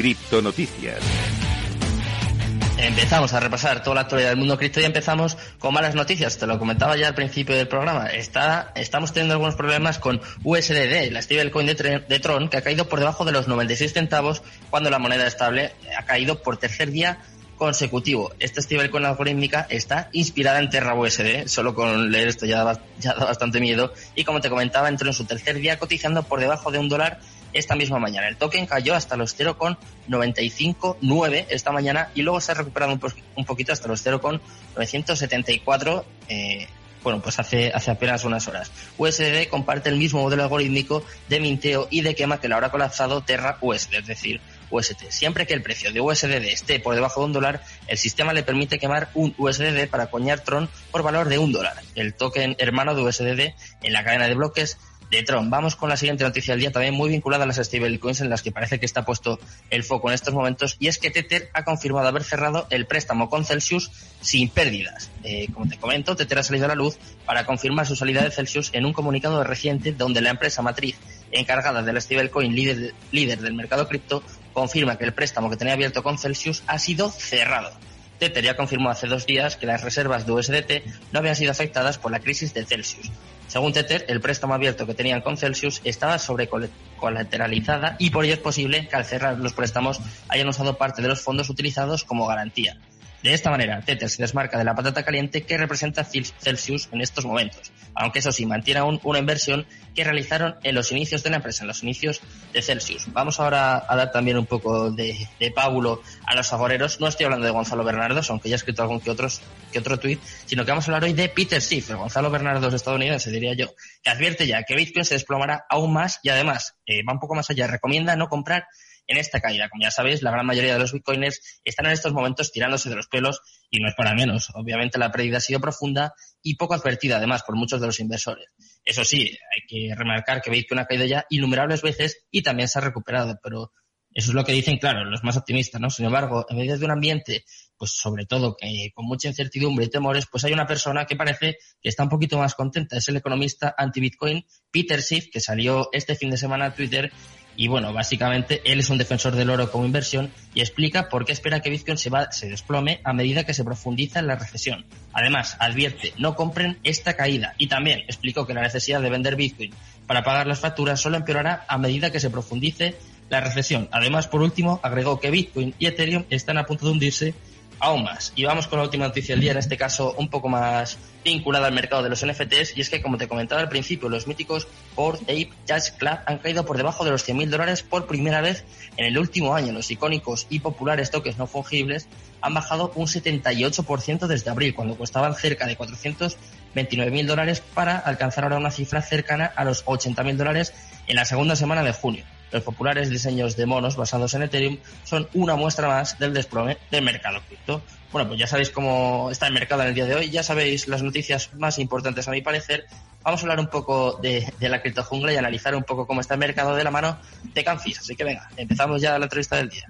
Criptonoticias. Empezamos a repasar toda la actualidad del mundo cripto y empezamos con malas noticias. Te lo comentaba ya al principio del programa. Está, estamos teniendo algunos problemas con USDD, la stablecoin de, de Tron, que ha caído por debajo de los 96 centavos cuando la moneda estable ha caído por tercer día consecutivo. Esta stablecoin algorítmica está inspirada en Terra USD. Solo con leer esto ya da, ya da bastante miedo. Y como te comentaba, entró en su tercer día cotizando por debajo de un dólar esta misma mañana. El token cayó hasta los 0,959 esta mañana y luego se ha recuperado un, un poquito hasta los 0,974 eh, bueno, pues hace, hace apenas unas horas. USD comparte el mismo modelo algorítmico de minteo y de quema que lo habrá colapsado Terra USD, es decir, UST. Siempre que el precio de USDD esté por debajo de un dólar, el sistema le permite quemar un USDD para coñar Tron por valor de un dólar. El token hermano de USDD en la cadena de bloques de Tron. Vamos con la siguiente noticia del día, también muy vinculada a las stablecoins en las que parece que está puesto el foco en estos momentos, y es que Tether ha confirmado haber cerrado el préstamo con Celsius sin pérdidas. Eh, como te comento, Tether ha salido a la luz para confirmar su salida de Celsius en un comunicado reciente donde la empresa matriz encargada del stablecoin líder, líder del mercado cripto confirma que el préstamo que tenía abierto con Celsius ha sido cerrado. Tether ya confirmó hace dos días que las reservas de USDT no habían sido afectadas por la crisis de Celsius. Según Tether, el préstamo abierto que tenían con Celsius estaba sobrecolateralizada y por ello es posible que al cerrar los préstamos hayan usado parte de los fondos utilizados como garantía. De esta manera, Tether se desmarca de la patata caliente que representa Celsius en estos momentos, aunque eso sí, mantiene aún una inversión que realizaron en los inicios de la empresa, en los inicios de Celsius. Vamos ahora a dar también un poco de, de pábulo a los agoreros. No estoy hablando de Gonzalo Bernardos, aunque ya he escrito algún que, otros, que otro tuit, sino que vamos a hablar hoy de Peter Schiff, el Gonzalo Bernardos estadounidense, diría yo, que advierte ya que Bitcoin se desplomará aún más y además eh, va un poco más allá, recomienda no comprar en esta caída. Como ya sabéis, la gran mayoría de los bitcoiners están en estos momentos tirándose de los pelos y no es para menos. Obviamente la pérdida ha sido profunda y poco advertida además por muchos de los inversores. Eso sí, hay que remarcar que Bitcoin ha caído ya innumerables veces y también se ha recuperado, pero eso es lo que dicen, claro, los más optimistas, ¿no? Sin embargo, en medio de un ambiente, pues sobre todo con mucha incertidumbre y temores, pues hay una persona que parece que está un poquito más contenta. Es el economista anti-Bitcoin, Peter Schiff, que salió este fin de semana a Twitter y bueno, básicamente él es un defensor del oro como inversión y explica por qué espera que Bitcoin se, va, se desplome a medida que se profundiza en la recesión. Además, advierte, no compren esta caída. Y también explicó que la necesidad de vender Bitcoin para pagar las facturas solo empeorará a medida que se profundice la recesión. Además, por último, agregó que Bitcoin y Ethereum están a punto de hundirse aún más. Y vamos con la última noticia del día, en este caso un poco más vinculada al mercado de los NFTs, y es que, como te comentaba al principio, los míticos Bored Ape Jazz Club han caído por debajo de los 100.000 dólares por primera vez en el último año. Los icónicos y populares toques no fungibles han bajado un 78% desde abril, cuando costaban cerca de 429.000 dólares para alcanzar ahora una cifra cercana a los 80.000 dólares en la segunda semana de junio. Los populares diseños de monos basados en Ethereum son una muestra más del desplome del mercado cripto. Bueno, pues ya sabéis cómo está el mercado en el día de hoy, ya sabéis las noticias más importantes a mi parecer. Vamos a hablar un poco de, de la criptojungla y analizar un poco cómo está el mercado de la mano de Canfis. Así que venga, empezamos ya la entrevista del día.